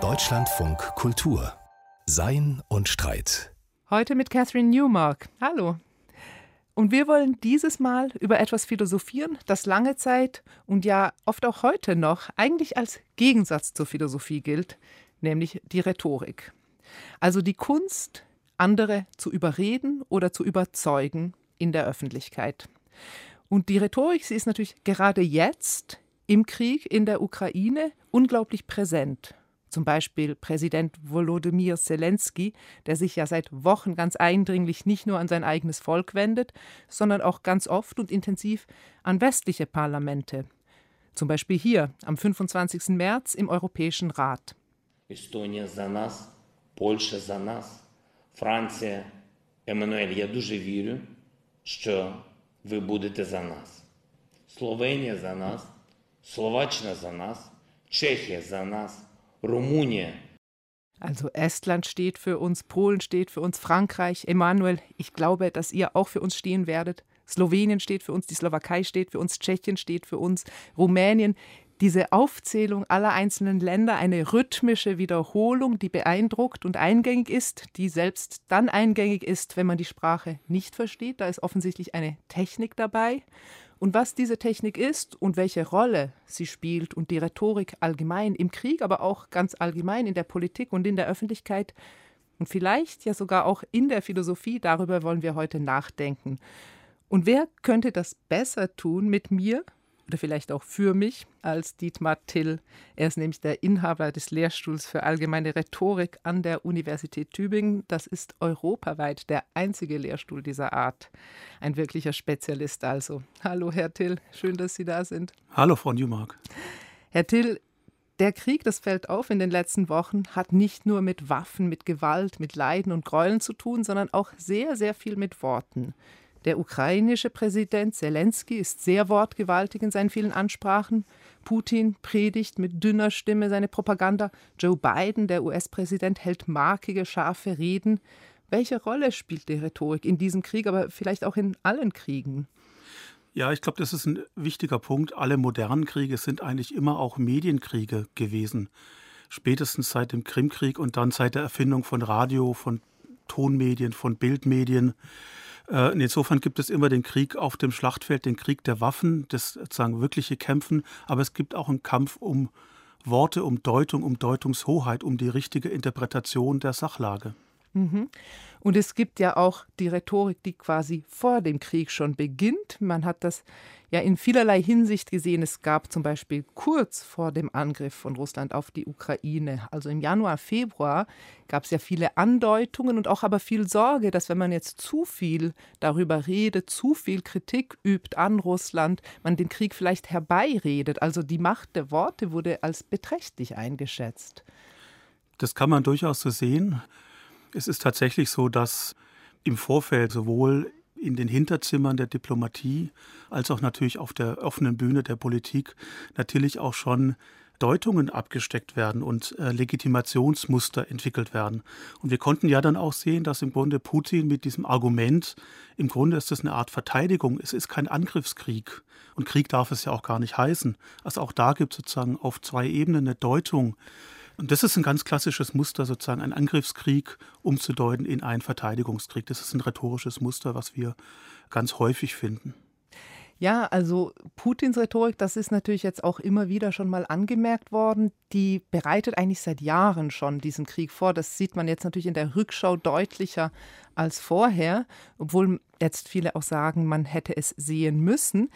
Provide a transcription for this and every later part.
Deutschlandfunk Kultur Sein und Streit. Heute mit Catherine Newmark. Hallo. Und wir wollen dieses Mal über etwas philosophieren, das lange Zeit und ja oft auch heute noch eigentlich als Gegensatz zur Philosophie gilt, nämlich die Rhetorik. Also die Kunst, andere zu überreden oder zu überzeugen in der Öffentlichkeit. Und die Rhetorik, sie ist natürlich gerade jetzt im Krieg in der Ukraine unglaublich präsent. Zum Beispiel Präsident Volodymyr Zelensky, der sich ja seit Wochen ganz eindringlich nicht nur an sein eigenes Volk wendet, sondern auch ganz oft und intensiv an westliche Parlamente. Zum Beispiel hier am 25. März im Europäischen Rat. Estonia за нас, Польща за нас, Франція, Еммануель, я дуже вірю, що ви будете за нас. Словенія за нас, Словаччина за нас, Чехія за нас, Rumunie. Also Estland steht für uns, Polen steht für uns, Frankreich, Emanuel, ich glaube, dass ihr auch für uns stehen werdet. Slowenien steht für uns, die Slowakei steht für uns, Tschechien steht für uns, Rumänien. Diese Aufzählung aller einzelnen Länder, eine rhythmische Wiederholung, die beeindruckt und eingängig ist, die selbst dann eingängig ist, wenn man die Sprache nicht versteht. Da ist offensichtlich eine Technik dabei. Und was diese Technik ist und welche Rolle sie spielt und die Rhetorik allgemein im Krieg, aber auch ganz allgemein in der Politik und in der Öffentlichkeit und vielleicht ja sogar auch in der Philosophie, darüber wollen wir heute nachdenken. Und wer könnte das besser tun mit mir, oder vielleicht auch für mich als Dietmar Till. Er ist nämlich der Inhaber des Lehrstuhls für allgemeine Rhetorik an der Universität Tübingen. Das ist europaweit der einzige Lehrstuhl dieser Art. Ein wirklicher Spezialist also. Hallo, Herr Till, schön, dass Sie da sind. Hallo, Frau Newmark. Herr Till, der Krieg, das fällt auf in den letzten Wochen, hat nicht nur mit Waffen, mit Gewalt, mit Leiden und Gräueln zu tun, sondern auch sehr, sehr viel mit Worten. Der ukrainische Präsident Zelensky ist sehr wortgewaltig in seinen vielen Ansprachen. Putin predigt mit dünner Stimme seine Propaganda. Joe Biden, der US-Präsident, hält markige, scharfe Reden. Welche Rolle spielt die Rhetorik in diesem Krieg, aber vielleicht auch in allen Kriegen? Ja, ich glaube, das ist ein wichtiger Punkt. Alle modernen Kriege sind eigentlich immer auch Medienkriege gewesen. Spätestens seit dem Krimkrieg und dann seit der Erfindung von Radio, von Tonmedien, von Bildmedien. Äh, insofern gibt es immer den Krieg auf dem Schlachtfeld, den Krieg der Waffen, das sozusagen wirkliche Kämpfen, aber es gibt auch einen Kampf um Worte, um Deutung, um Deutungshoheit, um die richtige Interpretation der Sachlage. Mhm. Und es gibt ja auch die Rhetorik, die quasi vor dem Krieg schon beginnt. Man hat das ja in vielerlei Hinsicht gesehen. Es gab zum Beispiel kurz vor dem Angriff von Russland auf die Ukraine, also im Januar, Februar, gab es ja viele Andeutungen und auch aber viel Sorge, dass wenn man jetzt zu viel darüber redet, zu viel Kritik übt an Russland, man den Krieg vielleicht herbeiredet. Also die Macht der Worte wurde als beträchtlich eingeschätzt. Das kann man durchaus so sehen. Es ist tatsächlich so, dass im Vorfeld sowohl in den Hinterzimmern der Diplomatie als auch natürlich auf der offenen Bühne der Politik natürlich auch schon Deutungen abgesteckt werden und äh, Legitimationsmuster entwickelt werden. Und wir konnten ja dann auch sehen, dass im Grunde Putin mit diesem Argument, im Grunde ist es eine Art Verteidigung, es ist kein Angriffskrieg. Und Krieg darf es ja auch gar nicht heißen. Also auch da gibt es sozusagen auf zwei Ebenen eine Deutung und das ist ein ganz klassisches Muster, sozusagen einen Angriffskrieg umzudeuten in einen Verteidigungskrieg. Das ist ein rhetorisches Muster, was wir ganz häufig finden. Ja, also Putins Rhetorik, das ist natürlich jetzt auch immer wieder schon mal angemerkt worden, die bereitet eigentlich seit Jahren schon diesen Krieg vor. Das sieht man jetzt natürlich in der Rückschau deutlicher als vorher, obwohl jetzt viele auch sagen, man hätte es sehen müssen.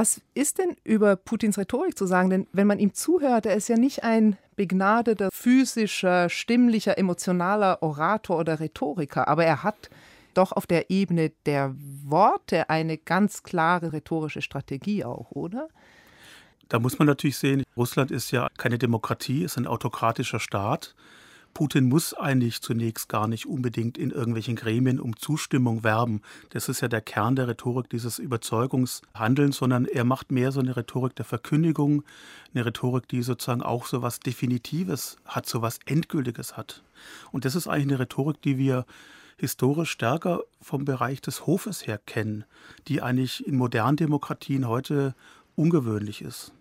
Was ist denn über Putins Rhetorik zu sagen? Denn wenn man ihm zuhört, er ist ja nicht ein begnadeter physischer, stimmlicher, emotionaler Orator oder Rhetoriker, aber er hat doch auf der Ebene der Worte eine ganz klare rhetorische Strategie auch, oder? Da muss man natürlich sehen, Russland ist ja keine Demokratie, ist ein autokratischer Staat. Putin muss eigentlich zunächst gar nicht unbedingt in irgendwelchen Gremien um Zustimmung werben. Das ist ja der Kern der Rhetorik dieses Überzeugungshandelns, sondern er macht mehr so eine Rhetorik der Verkündigung, eine Rhetorik, die sozusagen auch so was Definitives hat, so was Endgültiges hat. Und das ist eigentlich eine Rhetorik, die wir historisch stärker vom Bereich des Hofes her kennen, die eigentlich in modernen Demokratien heute ungewöhnlich ist.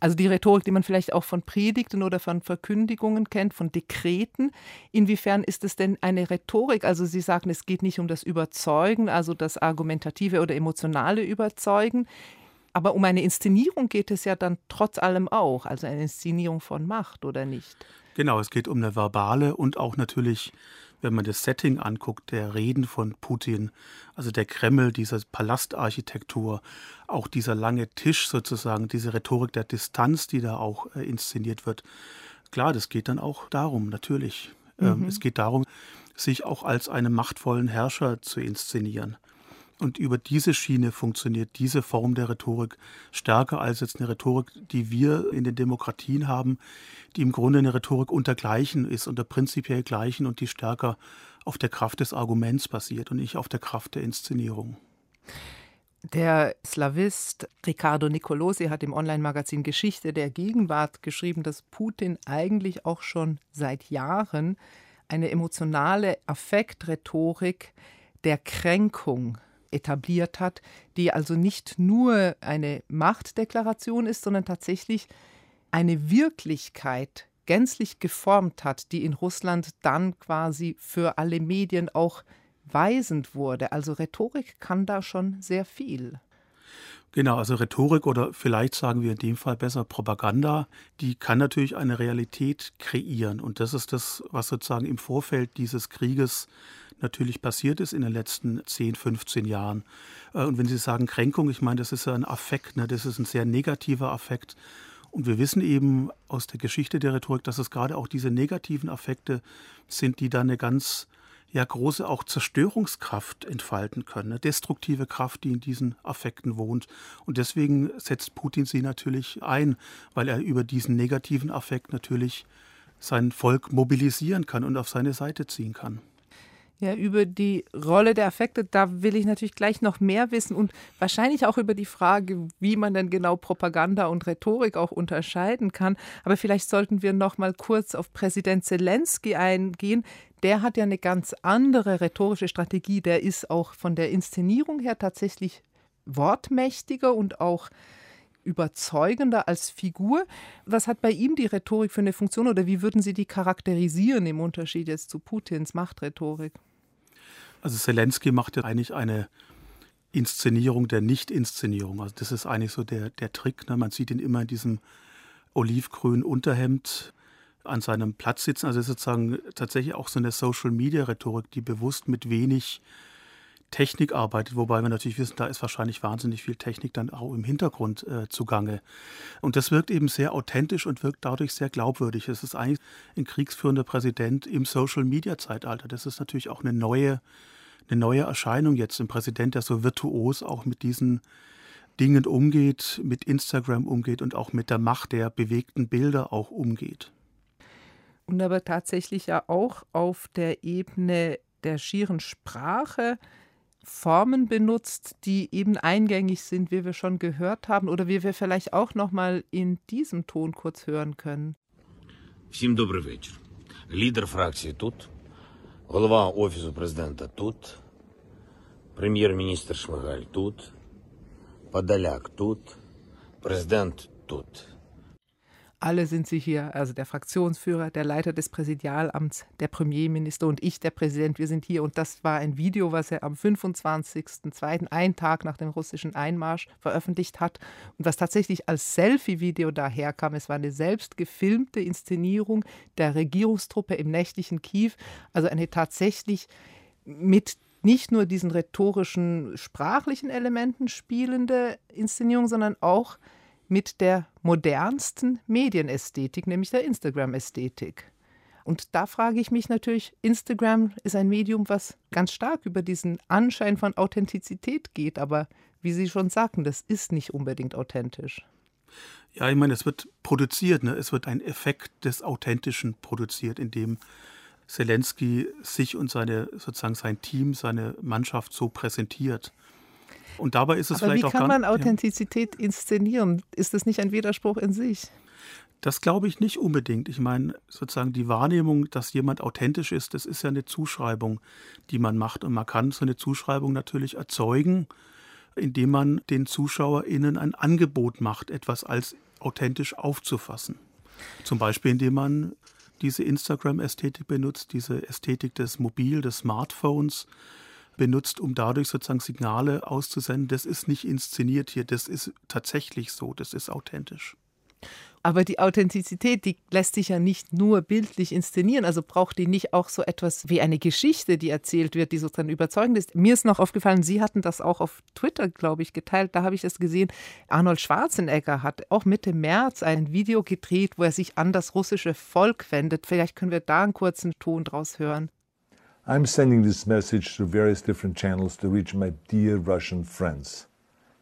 Also die Rhetorik, die man vielleicht auch von Predigten oder von Verkündigungen kennt, von Dekreten. Inwiefern ist es denn eine Rhetorik? Also Sie sagen, es geht nicht um das Überzeugen, also das argumentative oder emotionale Überzeugen. Aber um eine Inszenierung geht es ja dann trotz allem auch, also eine Inszenierung von Macht oder nicht? Genau, es geht um eine verbale und auch natürlich wenn man das Setting anguckt, der Reden von Putin, also der Kreml, diese Palastarchitektur, auch dieser lange Tisch sozusagen, diese Rhetorik der Distanz, die da auch äh, inszeniert wird. Klar, das geht dann auch darum, natürlich. Ähm, mhm. es geht darum, sich auch als einen machtvollen Herrscher zu inszenieren. Und über diese Schiene funktioniert diese Form der Rhetorik stärker als jetzt eine Rhetorik, die wir in den Demokratien haben, die im Grunde eine Rhetorik unter Gleichen ist, unter prinzipiell Gleichen und die stärker auf der Kraft des Arguments basiert und nicht auf der Kraft der Inszenierung. Der Slavist Riccardo Nicolosi hat im Online-Magazin Geschichte der Gegenwart geschrieben, dass Putin eigentlich auch schon seit Jahren eine emotionale Affektrhetorik der Kränkung etabliert hat, die also nicht nur eine Machtdeklaration ist, sondern tatsächlich eine Wirklichkeit gänzlich geformt hat, die in Russland dann quasi für alle Medien auch weisend wurde. Also Rhetorik kann da schon sehr viel. Genau, also Rhetorik oder vielleicht sagen wir in dem Fall besser Propaganda, die kann natürlich eine Realität kreieren. Und das ist das, was sozusagen im Vorfeld dieses Krieges natürlich passiert ist in den letzten 10, 15 Jahren. Äh, und wenn Sie sagen Kränkung, ich meine, das ist ein Affekt, ne? das ist ein sehr negativer Affekt. Und wir wissen eben aus der Geschichte der Rhetorik, dass es gerade auch diese negativen Affekte sind, die dann eine ganz ja, große auch Zerstörungskraft entfalten können, eine destruktive Kraft, die in diesen Affekten wohnt. Und deswegen setzt Putin sie natürlich ein, weil er über diesen negativen Affekt natürlich sein Volk mobilisieren kann und auf seine Seite ziehen kann. Ja, über die Rolle der Affekte, da will ich natürlich gleich noch mehr wissen und wahrscheinlich auch über die Frage, wie man denn genau Propaganda und Rhetorik auch unterscheiden kann. Aber vielleicht sollten wir noch mal kurz auf Präsident Zelensky eingehen. Der hat ja eine ganz andere rhetorische Strategie. Der ist auch von der Inszenierung her tatsächlich wortmächtiger und auch überzeugender als Figur. Was hat bei ihm die Rhetorik für eine Funktion oder wie würden Sie die charakterisieren im Unterschied jetzt zu Putins Machtrhetorik? Also Zelensky macht ja eigentlich eine Inszenierung der Nicht-Inszenierung. Also das ist eigentlich so der, der Trick. Ne? Man sieht ihn immer in diesem olivgrünen Unterhemd an seinem Platz sitzen. Also sozusagen tatsächlich auch so eine Social-Media-Rhetorik, die bewusst mit wenig Technik arbeitet, wobei wir natürlich wissen, da ist wahrscheinlich wahnsinnig viel Technik dann auch im Hintergrund äh, zugange. Und das wirkt eben sehr authentisch und wirkt dadurch sehr glaubwürdig. Es ist eigentlich ein kriegsführender Präsident im Social-Media-Zeitalter. Das ist natürlich auch eine neue, eine neue Erscheinung jetzt. Ein Präsident, der so virtuos auch mit diesen Dingen umgeht, mit Instagram umgeht und auch mit der Macht der bewegten Bilder auch umgeht. Und aber tatsächlich ja auch auf der Ebene der schieren Sprache Formen benutzt, die eben eingängig sind, wie wir schon gehört haben oder wie wir vielleicht auch noch mal in diesem Ton kurz hören können. Всім добрий вечір. Лідер фракції тут, голова офісу президента тут, прем'єр-міністр Шмигаль тут, Подоляк тут, президент тут. Alle sind sie hier, also der Fraktionsführer, der Leiter des Präsidialamts, der Premierminister und ich, der Präsident, wir sind hier. Und das war ein Video, was er am 25.02., einen Tag nach dem russischen Einmarsch, veröffentlicht hat und was tatsächlich als Selfie-Video daherkam. Es war eine selbst gefilmte Inszenierung der Regierungstruppe im nächtlichen Kiew, also eine tatsächlich mit nicht nur diesen rhetorischen, sprachlichen Elementen spielende Inszenierung, sondern auch mit der modernsten Medienästhetik, nämlich der Instagram-Ästhetik. Und da frage ich mich natürlich, Instagram ist ein Medium, was ganz stark über diesen Anschein von Authentizität geht, aber wie Sie schon sagten, das ist nicht unbedingt authentisch. Ja, ich meine, es wird produziert, ne? es wird ein Effekt des Authentischen produziert, indem Zelensky sich und seine, sozusagen sein Team, seine Mannschaft so präsentiert. Und dabei ist es Aber vielleicht auch. Wie kann man Authentizität ja. inszenieren? Ist das nicht ein Widerspruch in sich? Das glaube ich nicht unbedingt. Ich meine, sozusagen die Wahrnehmung, dass jemand authentisch ist, das ist ja eine Zuschreibung, die man macht. Und man kann so eine Zuschreibung natürlich erzeugen, indem man den ZuschauerInnen ein Angebot macht, etwas als authentisch aufzufassen. Zum Beispiel, indem man diese Instagram-Ästhetik benutzt, diese Ästhetik des Mobil, des Smartphones benutzt, um dadurch sozusagen Signale auszusenden, das ist nicht inszeniert hier, das ist tatsächlich so, das ist authentisch. Aber die Authentizität, die lässt sich ja nicht nur bildlich inszenieren, also braucht die nicht auch so etwas wie eine Geschichte, die erzählt wird, die sozusagen überzeugend ist. Mir ist noch aufgefallen, Sie hatten das auch auf Twitter, glaube ich, geteilt, da habe ich es gesehen. Arnold Schwarzenegger hat auch Mitte März ein Video gedreht, wo er sich an das russische Volk wendet. Vielleicht können wir da einen kurzen Ton draus hören. I'm sending this message through various different channels to reach my dear Russian friends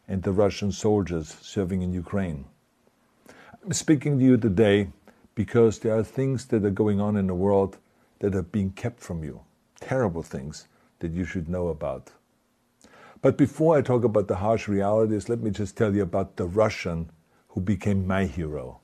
and the Russian soldiers serving in Ukraine. I'm speaking to you today because there are things that are going on in the world that are being kept from you, terrible things that you should know about. But before I talk about the harsh realities, let me just tell you about the Russian who became my hero.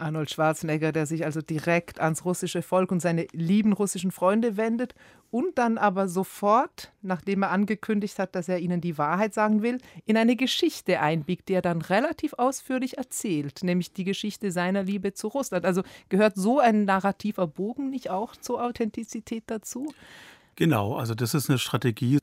Arnold Schwarzenegger, der sich also direkt ans russische Volk und seine lieben russischen Freunde wendet und dann aber sofort, nachdem er angekündigt hat, dass er ihnen die Wahrheit sagen will, in eine Geschichte einbiegt, die er dann relativ ausführlich erzählt, nämlich die Geschichte seiner Liebe zu Russland. Also gehört so ein narrativer Bogen nicht auch zur Authentizität dazu? Genau, also das ist eine Strategie,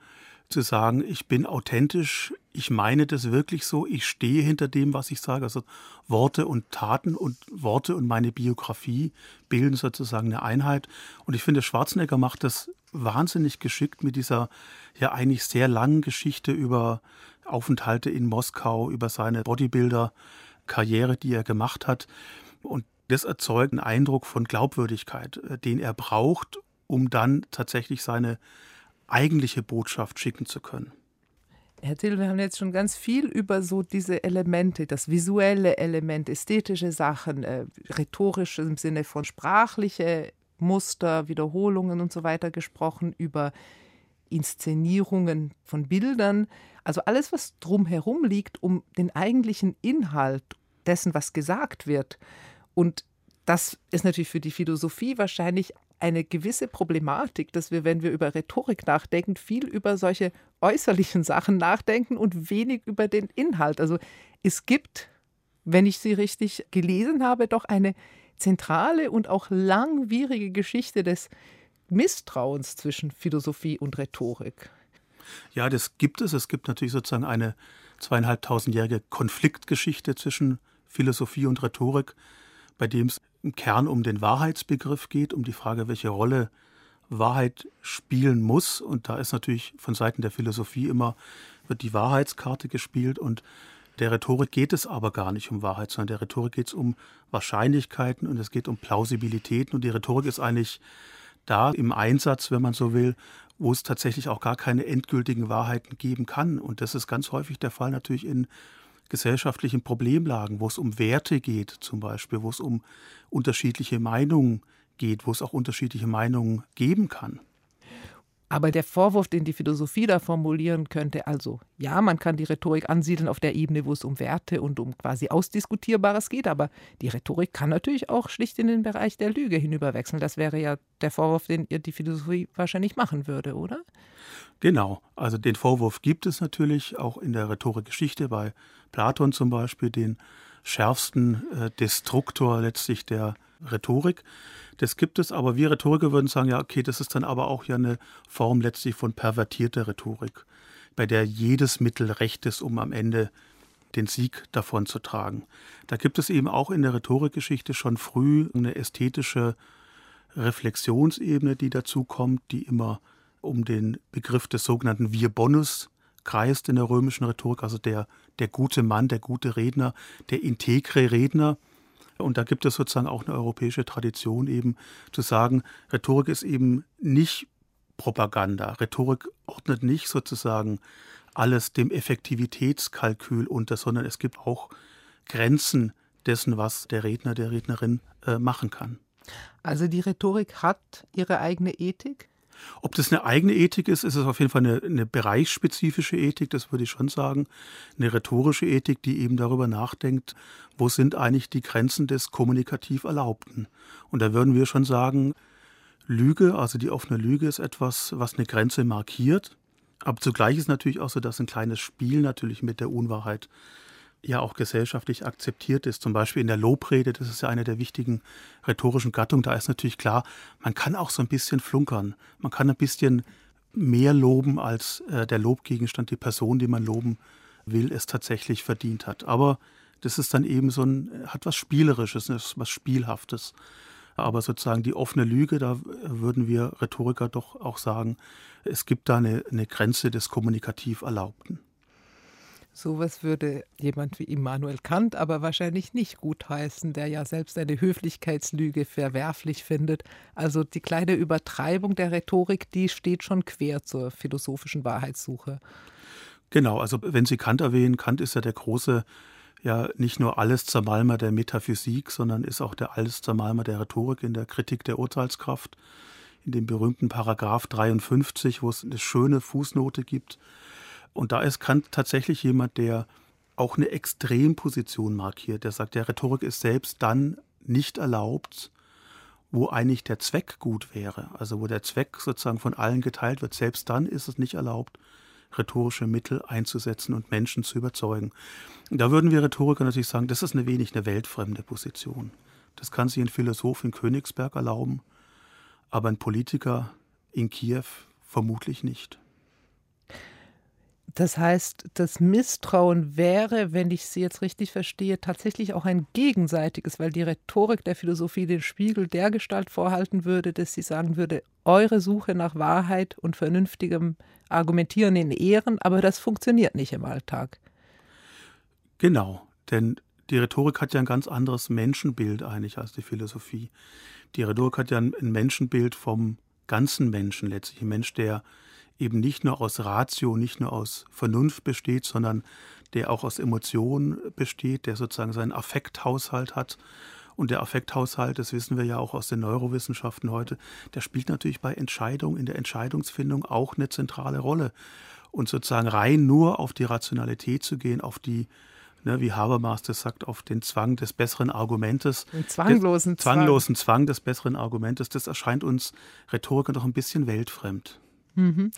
zu sagen, ich bin authentisch, ich meine das wirklich so, ich stehe hinter dem, was ich sage. Also Worte und Taten und Worte und meine Biografie bilden sozusagen eine Einheit. Und ich finde, Schwarzenegger macht das wahnsinnig geschickt mit dieser ja eigentlich sehr langen Geschichte über Aufenthalte in Moskau, über seine Bodybuilder-Karriere, die er gemacht hat. Und das erzeugt einen Eindruck von Glaubwürdigkeit, äh, den er braucht, um dann tatsächlich seine eigentliche Botschaft schicken zu können. Herr Till, wir haben jetzt schon ganz viel über so diese Elemente, das visuelle Element, ästhetische Sachen, äh, rhetorisch im Sinne von sprachliche Muster, Wiederholungen und so weiter gesprochen, über Inszenierungen von Bildern, also alles, was drumherum liegt, um den eigentlichen Inhalt dessen, was gesagt wird. Und das ist natürlich für die Philosophie wahrscheinlich eine gewisse Problematik, dass wir, wenn wir über Rhetorik nachdenken, viel über solche äußerlichen Sachen nachdenken und wenig über den Inhalt. Also es gibt, wenn ich sie richtig gelesen habe, doch eine zentrale und auch langwierige Geschichte des Misstrauens zwischen Philosophie und Rhetorik. Ja, das gibt es. Es gibt natürlich sozusagen eine zweieinhalbtausendjährige Konfliktgeschichte zwischen Philosophie und Rhetorik, bei dem es im Kern um den Wahrheitsbegriff geht, um die Frage, welche Rolle Wahrheit spielen muss. Und da ist natürlich von Seiten der Philosophie immer, wird die Wahrheitskarte gespielt und der Rhetorik geht es aber gar nicht um Wahrheit, sondern der Rhetorik geht es um Wahrscheinlichkeiten und es geht um Plausibilitäten. Und die Rhetorik ist eigentlich da im Einsatz, wenn man so will, wo es tatsächlich auch gar keine endgültigen Wahrheiten geben kann. Und das ist ganz häufig der Fall natürlich in gesellschaftlichen Problemlagen, wo es um Werte geht zum Beispiel, wo es um unterschiedliche Meinungen geht, wo es auch unterschiedliche Meinungen geben kann. Aber der Vorwurf, den die Philosophie da formulieren könnte, also ja, man kann die Rhetorik ansiedeln auf der Ebene, wo es um Werte und um quasi Ausdiskutierbares geht, aber die Rhetorik kann natürlich auch schlicht in den Bereich der Lüge hinüberwechseln. Das wäre ja der Vorwurf, den ihr die Philosophie wahrscheinlich machen würde, oder? Genau, also den Vorwurf gibt es natürlich auch in der Rhetorikgeschichte bei Platon zum Beispiel, den schärfsten äh, Destruktor letztlich der Rhetorik. Das gibt es, aber wir Rhetoriker würden sagen, ja, okay, das ist dann aber auch ja eine Form letztlich von pervertierter Rhetorik, bei der jedes Mittel recht ist, um am Ende den Sieg davon zu tragen. Da gibt es eben auch in der Rhetorikgeschichte schon früh eine ästhetische Reflexionsebene, die dazu kommt, die immer um den Begriff des sogenannten Wir Bonus kreist in der römischen Rhetorik, also der, der gute Mann, der gute Redner, der integre Redner, und da gibt es sozusagen auch eine europäische Tradition eben zu sagen, Rhetorik ist eben nicht Propaganda. Rhetorik ordnet nicht sozusagen alles dem Effektivitätskalkül unter, sondern es gibt auch Grenzen dessen, was der Redner, der Rednerin äh, machen kann. Also die Rhetorik hat ihre eigene Ethik? Ob das eine eigene Ethik ist, ist es auf jeden Fall eine, eine, bereichsspezifische Ethik, das würde ich schon sagen. Eine rhetorische Ethik, die eben darüber nachdenkt, wo sind eigentlich die Grenzen des kommunikativ Erlaubten. Und da würden wir schon sagen, Lüge, also die offene Lüge ist etwas, was eine Grenze markiert. Aber zugleich ist natürlich auch so, dass ein kleines Spiel natürlich mit der Unwahrheit ja auch gesellschaftlich akzeptiert ist. Zum Beispiel in der Lobrede, das ist ja eine der wichtigen rhetorischen Gattungen, da ist natürlich klar, man kann auch so ein bisschen flunkern. Man kann ein bisschen mehr loben, als äh, der Lobgegenstand, die Person, die man loben will, es tatsächlich verdient hat. Aber das ist dann eben so ein, hat was Spielerisches, was Spielhaftes. Aber sozusagen die offene Lüge, da würden wir Rhetoriker doch auch sagen, es gibt da eine, eine Grenze des kommunikativ Erlaubten. Sowas würde jemand wie Immanuel Kant aber wahrscheinlich nicht gutheißen, der ja selbst eine Höflichkeitslüge verwerflich findet. Also die kleine Übertreibung der Rhetorik, die steht schon quer zur philosophischen Wahrheitssuche. Genau, also wenn Sie Kant erwähnen, Kant ist ja der große, ja nicht nur alles Zermalmer der Metaphysik, sondern ist auch der alles Zermalmer der Rhetorik in der Kritik der Urteilskraft, in dem berühmten Paragraph 53, wo es eine schöne Fußnote gibt, und da ist Kant tatsächlich jemand, der auch eine Extremposition markiert. Der sagt, der Rhetorik ist selbst dann nicht erlaubt, wo eigentlich der Zweck gut wäre. Also wo der Zweck sozusagen von allen geteilt wird. Selbst dann ist es nicht erlaubt, rhetorische Mittel einzusetzen und Menschen zu überzeugen. Da würden wir Rhetoriker natürlich sagen, das ist eine wenig eine weltfremde Position. Das kann sich ein Philosoph in Königsberg erlauben, aber ein Politiker in Kiew vermutlich nicht. Das heißt, das Misstrauen wäre, wenn ich Sie jetzt richtig verstehe, tatsächlich auch ein gegenseitiges, weil die Rhetorik der Philosophie den Spiegel der Gestalt vorhalten würde, dass sie sagen würde, eure Suche nach Wahrheit und vernünftigem Argumentieren in Ehren, aber das funktioniert nicht im Alltag. Genau, denn die Rhetorik hat ja ein ganz anderes Menschenbild eigentlich als die Philosophie. Die Rhetorik hat ja ein Menschenbild vom ganzen Menschen letztlich, ein Mensch, der eben nicht nur aus Ratio, nicht nur aus Vernunft besteht, sondern der auch aus Emotionen besteht, der sozusagen seinen Affekthaushalt hat. Und der Affekthaushalt, das wissen wir ja auch aus den Neurowissenschaften heute, der spielt natürlich bei Entscheidungen, in der Entscheidungsfindung auch eine zentrale Rolle. Und sozusagen rein nur auf die Rationalität zu gehen, auf die ne, wie Habermas das sagt, auf den Zwang des besseren Argumentes. Den zwanglosen des, Zwanglosen Zwang des besseren Argumentes, das erscheint uns Rhetorikern doch ein bisschen weltfremd. Mhm.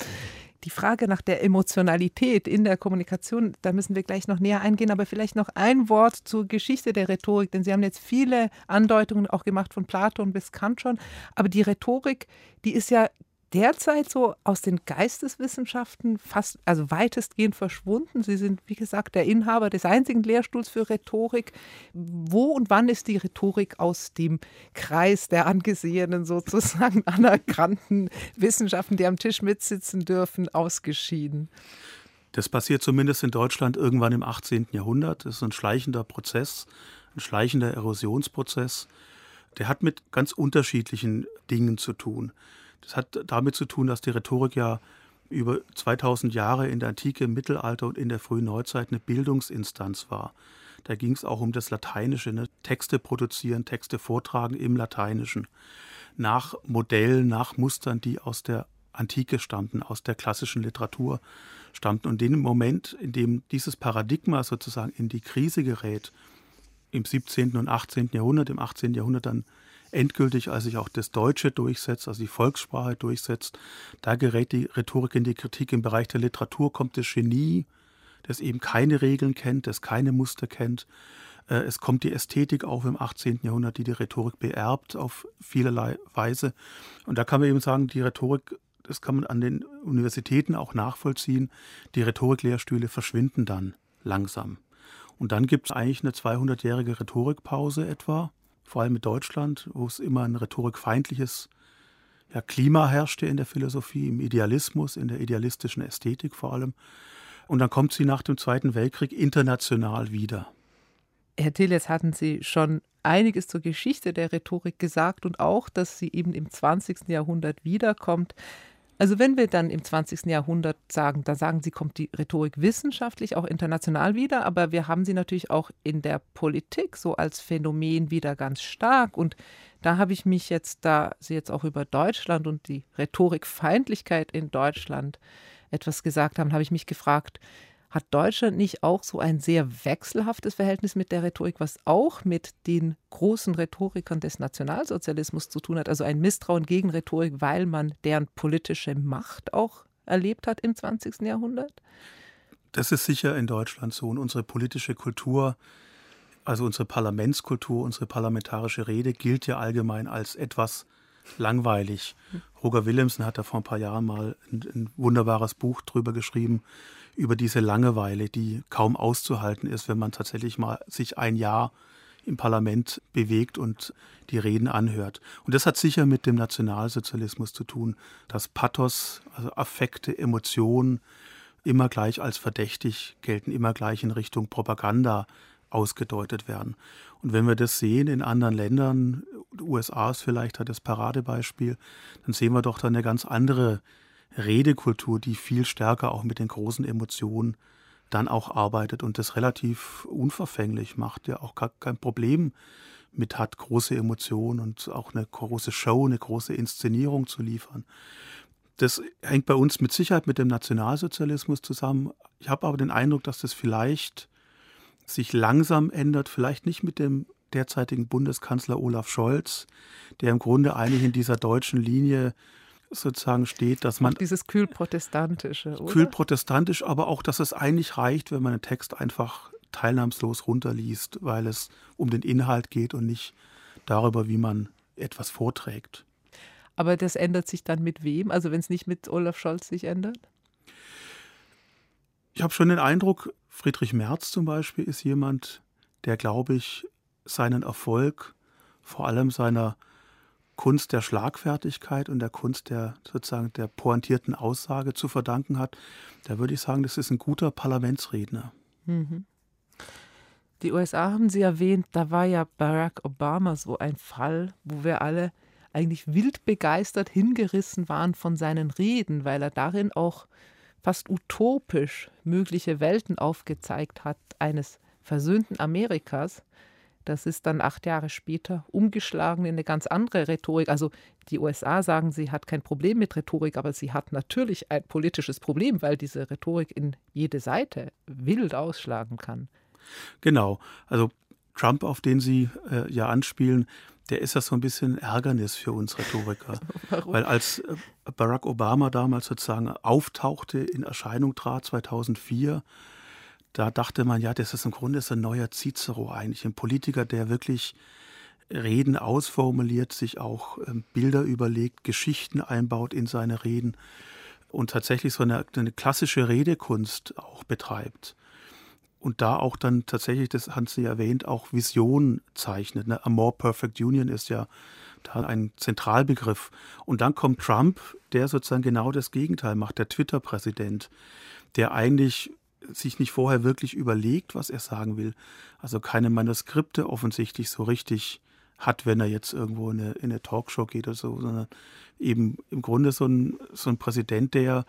Die Frage nach der Emotionalität in der Kommunikation, da müssen wir gleich noch näher eingehen, aber vielleicht noch ein Wort zur Geschichte der Rhetorik, denn Sie haben jetzt viele Andeutungen auch gemacht von Platon bis Kant schon, aber die Rhetorik, die ist ja derzeit so aus den Geisteswissenschaften fast, also weitestgehend verschwunden. Sie sind, wie gesagt, der Inhaber des einzigen Lehrstuhls für Rhetorik. Wo und wann ist die Rhetorik aus dem Kreis der angesehenen, sozusagen anerkannten Wissenschaften, die am Tisch mitsitzen dürfen, ausgeschieden? Das passiert zumindest in Deutschland irgendwann im 18. Jahrhundert. Das ist ein schleichender Prozess, ein schleichender Erosionsprozess. Der hat mit ganz unterschiedlichen Dingen zu tun. Das hat damit zu tun, dass die Rhetorik ja über 2000 Jahre in der Antike, im Mittelalter und in der frühen Neuzeit eine Bildungsinstanz war. Da ging es auch um das Lateinische, ne? Texte produzieren, Texte vortragen im Lateinischen, nach Modellen, nach Mustern, die aus der Antike stammten, aus der klassischen Literatur stammten. Und in dem Moment, in dem dieses Paradigma sozusagen in die Krise gerät, im 17. und 18. Jahrhundert, im 18. Jahrhundert dann endgültig, als sich auch das Deutsche durchsetzt, also die Volkssprache durchsetzt. Da gerät die Rhetorik in die Kritik. Im Bereich der Literatur kommt das Genie, das eben keine Regeln kennt, das keine Muster kennt. Äh, es kommt die Ästhetik auf im 18. Jahrhundert, die die Rhetorik beerbt auf vielerlei Weise. Und da kann man eben sagen, die Rhetorik, das kann man an den Universitäten auch nachvollziehen, die Rhetoriklehrstühle verschwinden dann langsam. Und dann gibt es eigentlich eine 200-jährige Rhetorikpause etwa vor allem in Deutschland, wo es immer ein rhetorikfeindliches ja, Klima herrschte in der Philosophie, im Idealismus, in der idealistischen Ästhetik vor allem. Und dann kommt sie nach dem Zweiten Weltkrieg international wieder. Herr Thiel, jetzt hatten Sie schon einiges zur Geschichte der Rhetorik gesagt und auch, dass sie eben im 20. Jahrhundert wiederkommt. Also wenn wir dann im 20. Jahrhundert sagen, da sagen Sie, kommt die Rhetorik wissenschaftlich auch international wieder, aber wir haben sie natürlich auch in der Politik so als Phänomen wieder ganz stark. Und da habe ich mich jetzt, da Sie jetzt auch über Deutschland und die Rhetorikfeindlichkeit in Deutschland etwas gesagt haben, habe ich mich gefragt, hat Deutschland nicht auch so ein sehr wechselhaftes Verhältnis mit der Rhetorik, was auch mit den großen Rhetorikern des Nationalsozialismus zu tun hat? Also ein Misstrauen gegen Rhetorik, weil man deren politische Macht auch erlebt hat im 20. Jahrhundert? Das ist sicher in Deutschland so. Und unsere politische Kultur, also unsere Parlamentskultur, unsere parlamentarische Rede gilt ja allgemein als etwas langweilig. Roger Willemsen hat da vor ein paar Jahren mal ein, ein wunderbares Buch drüber geschrieben, über diese Langeweile, die kaum auszuhalten ist, wenn man tatsächlich mal sich ein Jahr im Parlament bewegt und die Reden anhört. Und das hat sicher mit dem Nationalsozialismus zu tun, dass Pathos, also Affekte, Emotionen immer gleich als verdächtig gelten, immer gleich in Richtung Propaganda ausgedeutet werden. Und wenn wir das sehen in anderen Ländern, USA ist vielleicht das Paradebeispiel, dann sehen wir doch da eine ganz andere Redekultur, die viel stärker auch mit den großen Emotionen dann auch arbeitet und das relativ unverfänglich macht, der auch gar kein Problem mit hat, große Emotionen und auch eine große Show, eine große Inszenierung zu liefern. Das hängt bei uns mit Sicherheit mit dem Nationalsozialismus zusammen. Ich habe aber den Eindruck, dass das vielleicht sich langsam ändert, vielleicht nicht mit dem derzeitigen Bundeskanzler Olaf Scholz, der im Grunde eigentlich in dieser deutschen Linie sozusagen steht, dass man. Auch dieses kühlprotestantische, oder? Kühlprotestantisch, aber auch, dass es eigentlich reicht, wenn man einen Text einfach teilnahmslos runterliest, weil es um den Inhalt geht und nicht darüber, wie man etwas vorträgt. Aber das ändert sich dann mit wem? Also wenn es nicht mit Olaf Scholz sich ändert? Ich habe schon den Eindruck, Friedrich Merz zum Beispiel ist jemand, der, glaube ich, seinen Erfolg vor allem seiner Kunst der Schlagfertigkeit und der Kunst der sozusagen der pointierten Aussage zu verdanken hat, da würde ich sagen, das ist ein guter Parlamentsredner. Mhm. Die USA haben Sie erwähnt, da war ja Barack Obama so ein Fall, wo wir alle eigentlich wild begeistert hingerissen waren von seinen Reden, weil er darin auch fast utopisch mögliche Welten aufgezeigt hat, eines versöhnten Amerikas. Das ist dann acht Jahre später umgeschlagen in eine ganz andere Rhetorik. Also die USA sagen, sie hat kein Problem mit Rhetorik, aber sie hat natürlich ein politisches Problem, weil diese Rhetorik in jede Seite wild ausschlagen kann. Genau. Also Trump, auf den Sie äh, ja anspielen, der ist ja so ein bisschen Ärgernis für uns Rhetoriker. Warum? Weil als äh, Barack Obama damals sozusagen auftauchte, in Erscheinung trat 2004, da dachte man, ja, das ist im Grunde so ein neuer Cicero eigentlich, ein Politiker, der wirklich Reden ausformuliert, sich auch ähm, Bilder überlegt, Geschichten einbaut in seine Reden und tatsächlich so eine, eine klassische Redekunst auch betreibt. Und da auch dann tatsächlich, das haben Sie erwähnt, auch Vision zeichnet. Ne? A more perfect union ist ja da ein Zentralbegriff. Und dann kommt Trump, der sozusagen genau das Gegenteil macht, der Twitter-Präsident, der eigentlich sich nicht vorher wirklich überlegt, was er sagen will. Also keine Manuskripte offensichtlich so richtig hat, wenn er jetzt irgendwo in eine, in eine Talkshow geht oder so, sondern eben im Grunde so ein, so ein Präsident, der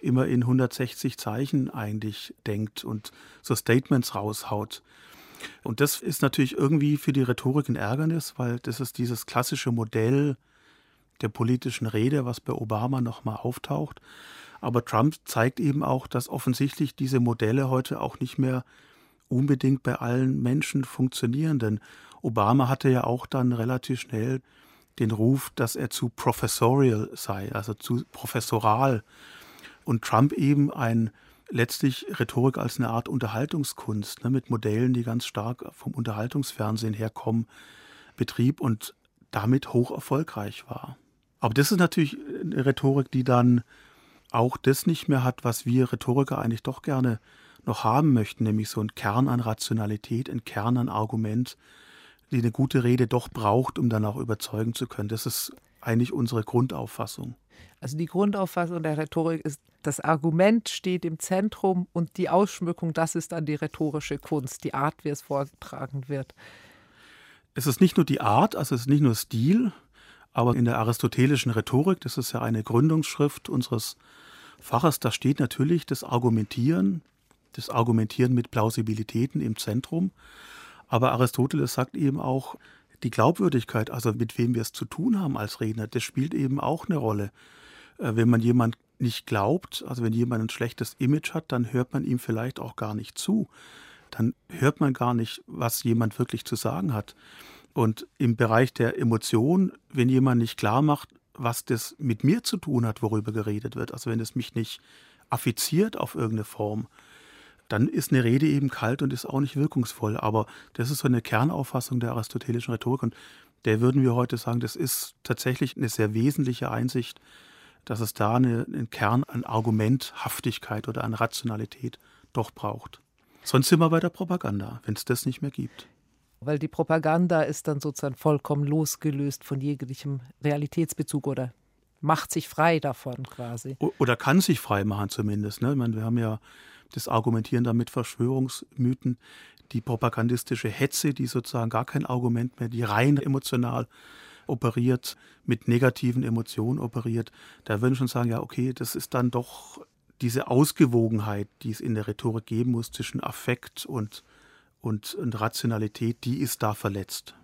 immer in 160 Zeichen eigentlich denkt und so Statements raushaut. Und das ist natürlich irgendwie für die Rhetorik ein Ärgernis, weil das ist dieses klassische Modell der politischen Rede, was bei Obama nochmal auftaucht. Aber Trump zeigt eben auch, dass offensichtlich diese Modelle heute auch nicht mehr unbedingt bei allen Menschen funktionieren. Denn Obama hatte ja auch dann relativ schnell den Ruf, dass er zu professorial sei, also zu professoral. Und Trump eben ein letztlich Rhetorik als eine Art Unterhaltungskunst, ne, mit Modellen, die ganz stark vom Unterhaltungsfernsehen herkommen, betrieb und damit hoch erfolgreich war. Aber das ist natürlich eine Rhetorik, die dann auch das nicht mehr hat, was wir Rhetoriker eigentlich doch gerne noch haben möchten, nämlich so ein Kern an Rationalität, ein Kern an Argument, die eine gute Rede doch braucht, um dann auch überzeugen zu können. Das ist eigentlich unsere Grundauffassung. Also die Grundauffassung der Rhetorik ist, das Argument steht im Zentrum und die Ausschmückung, das ist dann die rhetorische Kunst, die Art, wie es vorgetragen wird. Es ist nicht nur die Art, also es ist nicht nur Stil, aber in der aristotelischen Rhetorik, das ist ja eine Gründungsschrift unseres Faches, da steht natürlich das Argumentieren, das Argumentieren mit Plausibilitäten im Zentrum. Aber Aristoteles sagt eben auch, die Glaubwürdigkeit, also mit wem wir es zu tun haben als Redner, das spielt eben auch eine Rolle. Äh, wenn man jemand nicht glaubt, also wenn jemand ein schlechtes Image hat, dann hört man ihm vielleicht auch gar nicht zu. Dann hört man gar nicht, was jemand wirklich zu sagen hat. Und im Bereich der Emotion, wenn jemand nicht klar macht, was das mit mir zu tun hat, worüber geredet wird. Also wenn es mich nicht affiziert auf irgendeine Form, dann ist eine Rede eben kalt und ist auch nicht wirkungsvoll. Aber das ist so eine Kernauffassung der aristotelischen Rhetorik und der würden wir heute sagen, das ist tatsächlich eine sehr wesentliche Einsicht, dass es da eine, einen Kern an Argumenthaftigkeit oder an Rationalität doch braucht. Sonst sind wir bei der Propaganda, wenn es das nicht mehr gibt. Weil die Propaganda ist dann sozusagen vollkommen losgelöst von jeglichem Realitätsbezug oder macht sich frei davon quasi. Oder kann sich frei machen zumindest. Ne? Ich meine, wir haben ja das Argumentieren damit Verschwörungsmythen, die propagandistische Hetze, die sozusagen gar kein Argument mehr, die rein emotional operiert, mit negativen Emotionen operiert. Da würden schon sagen, ja, okay, das ist dann doch diese Ausgewogenheit, die es in der Rhetorik geben muss zwischen Affekt und, und, und Rationalität, die ist da verletzt.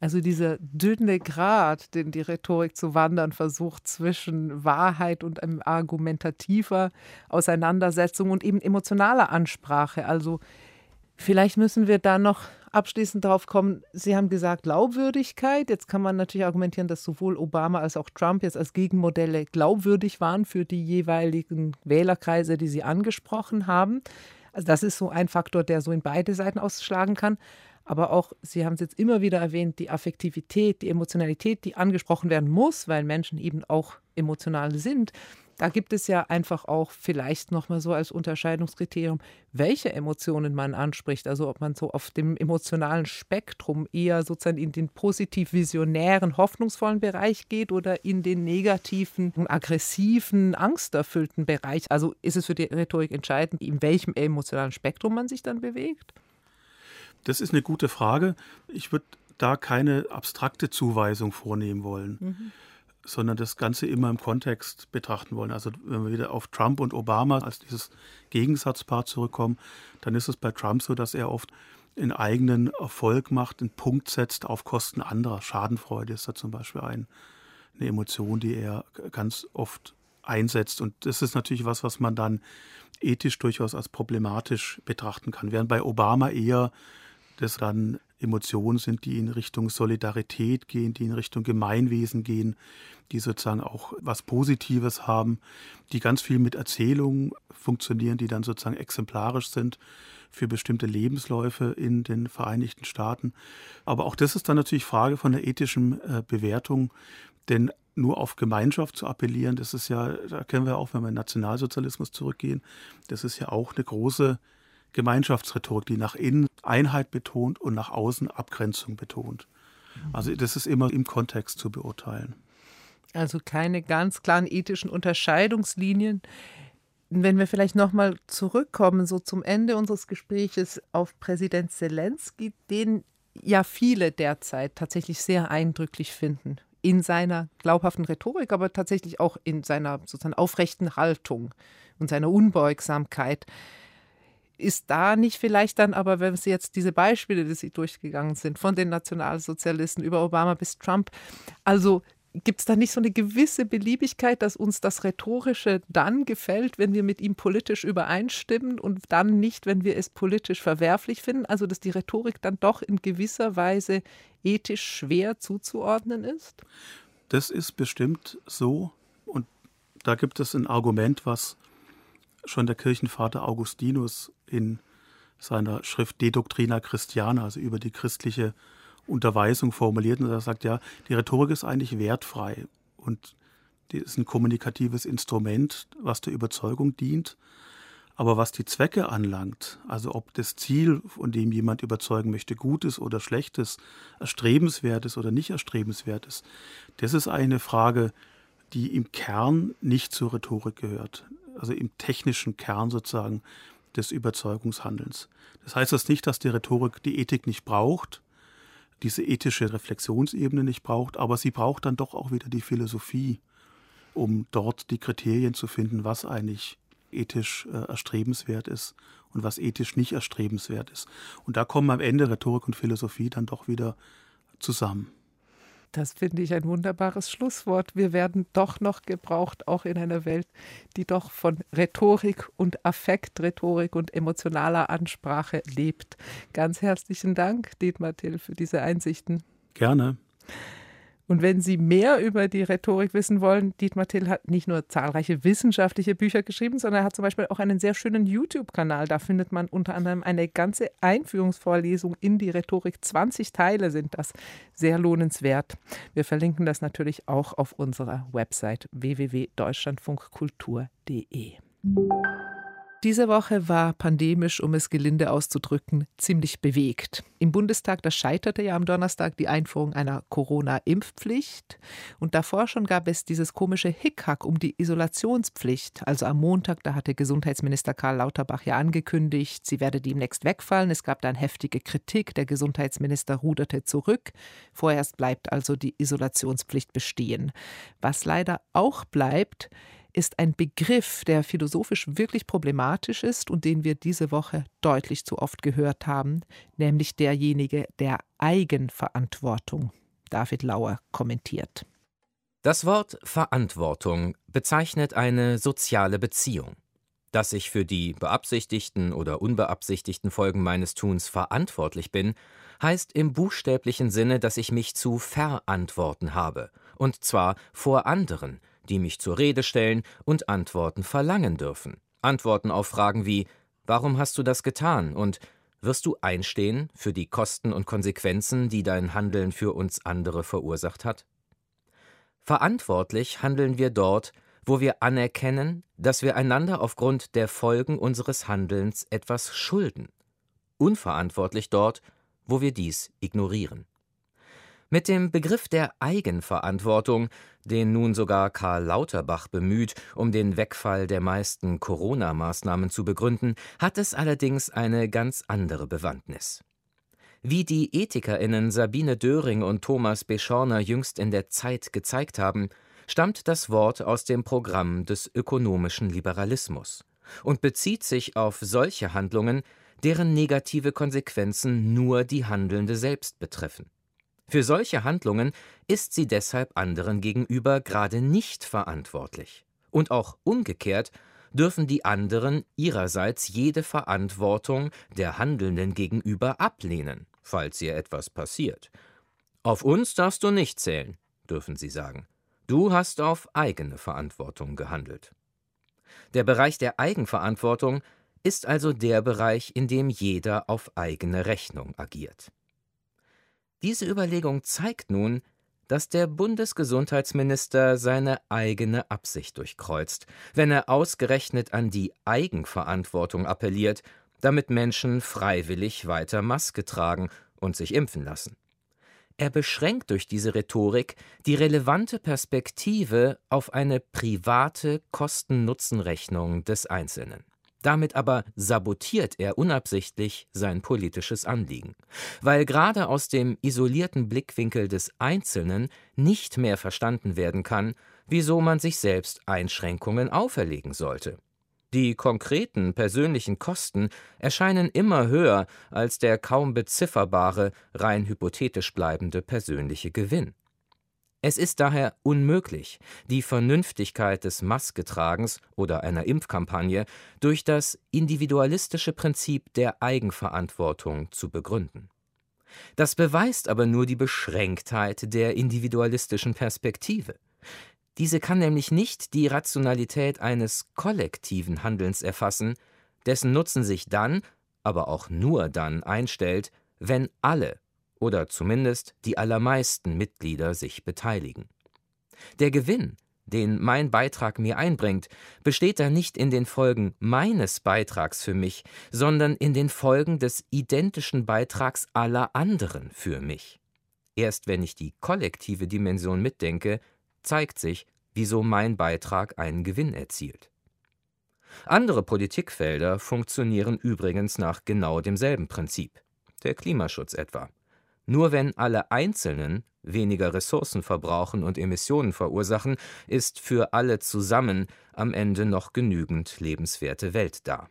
Also dieser dünne Grat, den die Rhetorik zu wandern versucht zwischen Wahrheit und argumentativer Auseinandersetzung und eben emotionaler Ansprache. Also vielleicht müssen wir da noch abschließend darauf kommen, Sie haben gesagt Glaubwürdigkeit. Jetzt kann man natürlich argumentieren, dass sowohl Obama als auch Trump jetzt als Gegenmodelle glaubwürdig waren für die jeweiligen Wählerkreise, die Sie angesprochen haben. Also das ist so ein Faktor, der so in beide Seiten ausschlagen kann aber auch, Sie haben es jetzt immer wieder erwähnt, die Affektivität, die Emotionalität, die angesprochen werden muss, weil Menschen eben auch emotional sind. Da gibt es ja einfach auch vielleicht nochmal so als Unterscheidungskriterium, welche Emotionen man anspricht. Also ob man so auf dem emotionalen Spektrum eher sozusagen in den positiv-visionären, hoffnungsvollen Bereich geht oder in den negativen, aggressiven, angsterfüllten Bereich. Also ist es für die Rhetorik entscheidend, in welchem emotionalen Spektrum man sich dann bewegt? Das ist eine gute Frage. Ich würde da keine abstrakte Zuweisung vornehmen wollen, mhm. Sondern das Ganze immer im Kontext betrachten wollen. Also wenn wir wieder auf Trump und Obama als dieses Gegensatzpaar zurückkommen, dann ist es bei Trump so, dass er oft einen eigenen Erfolg macht, einen Punkt setzt auf Kosten anderer. Schadenfreude ist da zum Beispiel ein, eine Emotion, die er ganz oft einsetzt. Und das ist natürlich was, was man dann ethisch durchaus als problematisch betrachten kann. Während bei Obama eher das dann Emotionen sind, die in Richtung Solidarität gehen, die in Richtung Gemeinwesen gehen, die sozusagen auch was Positives haben, die ganz viel mit Erzählungen funktionieren, die dann sozusagen exemplarisch sind für bestimmte Lebensläufe in den Vereinigten Staaten. Aber auch das ist dann natürlich Frage von der ethischen äh, Bewertung, denn nur auf Gemeinschaft zu appellieren, das ist ja, da kennen wir auch, wenn wir in Nationalsozialismus zurückgehen, das ist ja auch eine große Gemeinschaftsrhetorik, die nach innen Einheit betont und nach außen Abgrenzung betont. Also das ist immer im Kontext zu beurteilen. Also keine ganz klaren ethischen Unterscheidungslinien. Wenn wir vielleicht nochmal zurückkommen, so zum Ende unseres Gespräches auf Präsident Zelensky, den ja viele derzeit tatsächlich sehr eindrücklich finden in seiner glaubhaften Rhetorik, aber tatsächlich auch in seiner sozusagen aufrechten Haltung und seiner Unbeugsamkeit ist da nicht vielleicht dann aber, wenn Sie jetzt diese Beispiele, die Sie durchgegangen sind, von den Nationalsozialisten über Obama bis Trump, also gibt es da nicht so eine gewisse Beliebigkeit, dass uns das Rhetorische dann gefällt, wenn wir mit ihm politisch übereinstimmen und dann nicht, wenn wir es politisch verwerflich finden? Also dass die Rhetorik dann doch in gewisser Weise ethisch schwer zuzuordnen ist? Das ist bestimmt so. Und da gibt es ein Argument, was schon der Kirchenvater Augustinus in seiner Schrift De Doctrina Christiana, also über die christliche Unterweisung formuliert. Und er sagt, ja, die Rhetorik ist eigentlich wertfrei und die ist ein kommunikatives Instrument, was der Überzeugung dient. Aber was die Zwecke anlangt, also ob das Ziel, von dem jemand überzeugen möchte, gut ist oder schlecht ist, erstrebenswert ist oder nicht erstrebenswert ist, das ist eine Frage, die im Kern nicht zur Rhetorik gehört also im technischen Kern sozusagen des Überzeugungshandelns. Das heißt das nicht, dass die Rhetorik die Ethik nicht braucht, diese ethische Reflexionsebene nicht braucht, aber sie braucht dann doch auch wieder die Philosophie, um dort die Kriterien zu finden, was eigentlich ethisch äh, erstrebenswert ist und was ethisch nicht erstrebenswert ist. Und da kommen am Ende Rhetorik und Philosophie dann doch wieder zusammen. Das finde ich ein wunderbares Schlusswort. Wir werden doch noch gebraucht, auch in einer Welt, die doch von Rhetorik und Affektrhetorik und emotionaler Ansprache lebt. Ganz herzlichen Dank, Dietmar Till, für diese Einsichten. Gerne. Und wenn Sie mehr über die Rhetorik wissen wollen, Dietmar Till hat nicht nur zahlreiche wissenschaftliche Bücher geschrieben, sondern er hat zum Beispiel auch einen sehr schönen YouTube-Kanal. Da findet man unter anderem eine ganze Einführungsvorlesung in die Rhetorik. 20 Teile sind das. Sehr lohnenswert. Wir verlinken das natürlich auch auf unserer Website www.deutschlandfunkkultur.de. Diese Woche war pandemisch, um es gelinde auszudrücken, ziemlich bewegt. Im Bundestag, da scheiterte ja am Donnerstag die Einführung einer Corona-Impfpflicht. Und davor schon gab es dieses komische Hickhack um die Isolationspflicht. Also am Montag, da hatte Gesundheitsminister Karl Lauterbach ja angekündigt, sie werde demnächst wegfallen. Es gab dann heftige Kritik. Der Gesundheitsminister ruderte zurück. Vorerst bleibt also die Isolationspflicht bestehen. Was leider auch bleibt, ist ein Begriff, der philosophisch wirklich problematisch ist und den wir diese Woche deutlich zu oft gehört haben, nämlich derjenige der Eigenverantwortung. David Lauer kommentiert. Das Wort Verantwortung bezeichnet eine soziale Beziehung. Dass ich für die beabsichtigten oder unbeabsichtigten Folgen meines Tuns verantwortlich bin, heißt im buchstäblichen Sinne, dass ich mich zu verantworten habe, und zwar vor anderen, die mich zur Rede stellen und Antworten verlangen dürfen. Antworten auf Fragen wie Warum hast du das getan? und Wirst du einstehen für die Kosten und Konsequenzen, die dein Handeln für uns andere verursacht hat? Verantwortlich handeln wir dort, wo wir anerkennen, dass wir einander aufgrund der Folgen unseres Handelns etwas schulden. Unverantwortlich dort, wo wir dies ignorieren. Mit dem Begriff der Eigenverantwortung, den nun sogar Karl Lauterbach bemüht, um den Wegfall der meisten Corona-Maßnahmen zu begründen, hat es allerdings eine ganz andere Bewandtnis. Wie die EthikerInnen Sabine Döring und Thomas Beschorner jüngst in der Zeit gezeigt haben, stammt das Wort aus dem Programm des ökonomischen Liberalismus und bezieht sich auf solche Handlungen, deren negative Konsequenzen nur die Handelnde selbst betreffen. Für solche Handlungen ist sie deshalb anderen gegenüber gerade nicht verantwortlich. Und auch umgekehrt dürfen die anderen ihrerseits jede Verantwortung der Handelnden gegenüber ablehnen, falls ihr etwas passiert. Auf uns darfst du nicht zählen, dürfen sie sagen. Du hast auf eigene Verantwortung gehandelt. Der Bereich der Eigenverantwortung ist also der Bereich, in dem jeder auf eigene Rechnung agiert. Diese Überlegung zeigt nun, dass der Bundesgesundheitsminister seine eigene Absicht durchkreuzt, wenn er ausgerechnet an die Eigenverantwortung appelliert, damit Menschen freiwillig weiter Maske tragen und sich impfen lassen. Er beschränkt durch diese Rhetorik die relevante Perspektive auf eine private Kosten-Nutzen-Rechnung des Einzelnen. Damit aber sabotiert er unabsichtlich sein politisches Anliegen, weil gerade aus dem isolierten Blickwinkel des Einzelnen nicht mehr verstanden werden kann, wieso man sich selbst Einschränkungen auferlegen sollte. Die konkreten persönlichen Kosten erscheinen immer höher als der kaum bezifferbare, rein hypothetisch bleibende persönliche Gewinn. Es ist daher unmöglich, die Vernünftigkeit des Masketragens oder einer Impfkampagne durch das individualistische Prinzip der Eigenverantwortung zu begründen. Das beweist aber nur die Beschränktheit der individualistischen Perspektive. Diese kann nämlich nicht die Rationalität eines kollektiven Handelns erfassen, dessen Nutzen sich dann, aber auch nur dann einstellt, wenn alle oder zumindest die allermeisten Mitglieder sich beteiligen. Der Gewinn, den mein Beitrag mir einbringt, besteht da nicht in den Folgen meines Beitrags für mich, sondern in den Folgen des identischen Beitrags aller anderen für mich. Erst wenn ich die kollektive Dimension mitdenke, zeigt sich, wieso mein Beitrag einen Gewinn erzielt. Andere Politikfelder funktionieren übrigens nach genau demselben Prinzip, der Klimaschutz etwa. Nur wenn alle Einzelnen weniger Ressourcen verbrauchen und Emissionen verursachen, ist für alle zusammen am Ende noch genügend lebenswerte Welt da.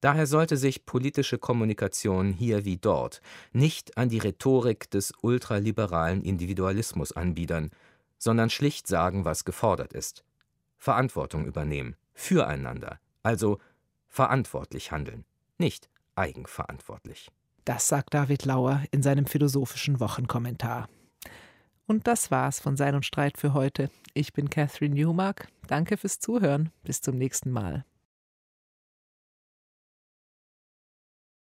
Daher sollte sich politische Kommunikation hier wie dort nicht an die Rhetorik des ultraliberalen Individualismus anbiedern, sondern schlicht sagen, was gefordert ist. Verantwortung übernehmen, füreinander, also verantwortlich handeln, nicht eigenverantwortlich. Das sagt David Lauer in seinem philosophischen Wochenkommentar. Und das war's von Sein und Streit für heute. Ich bin Catherine Newmark. Danke fürs Zuhören. Bis zum nächsten Mal.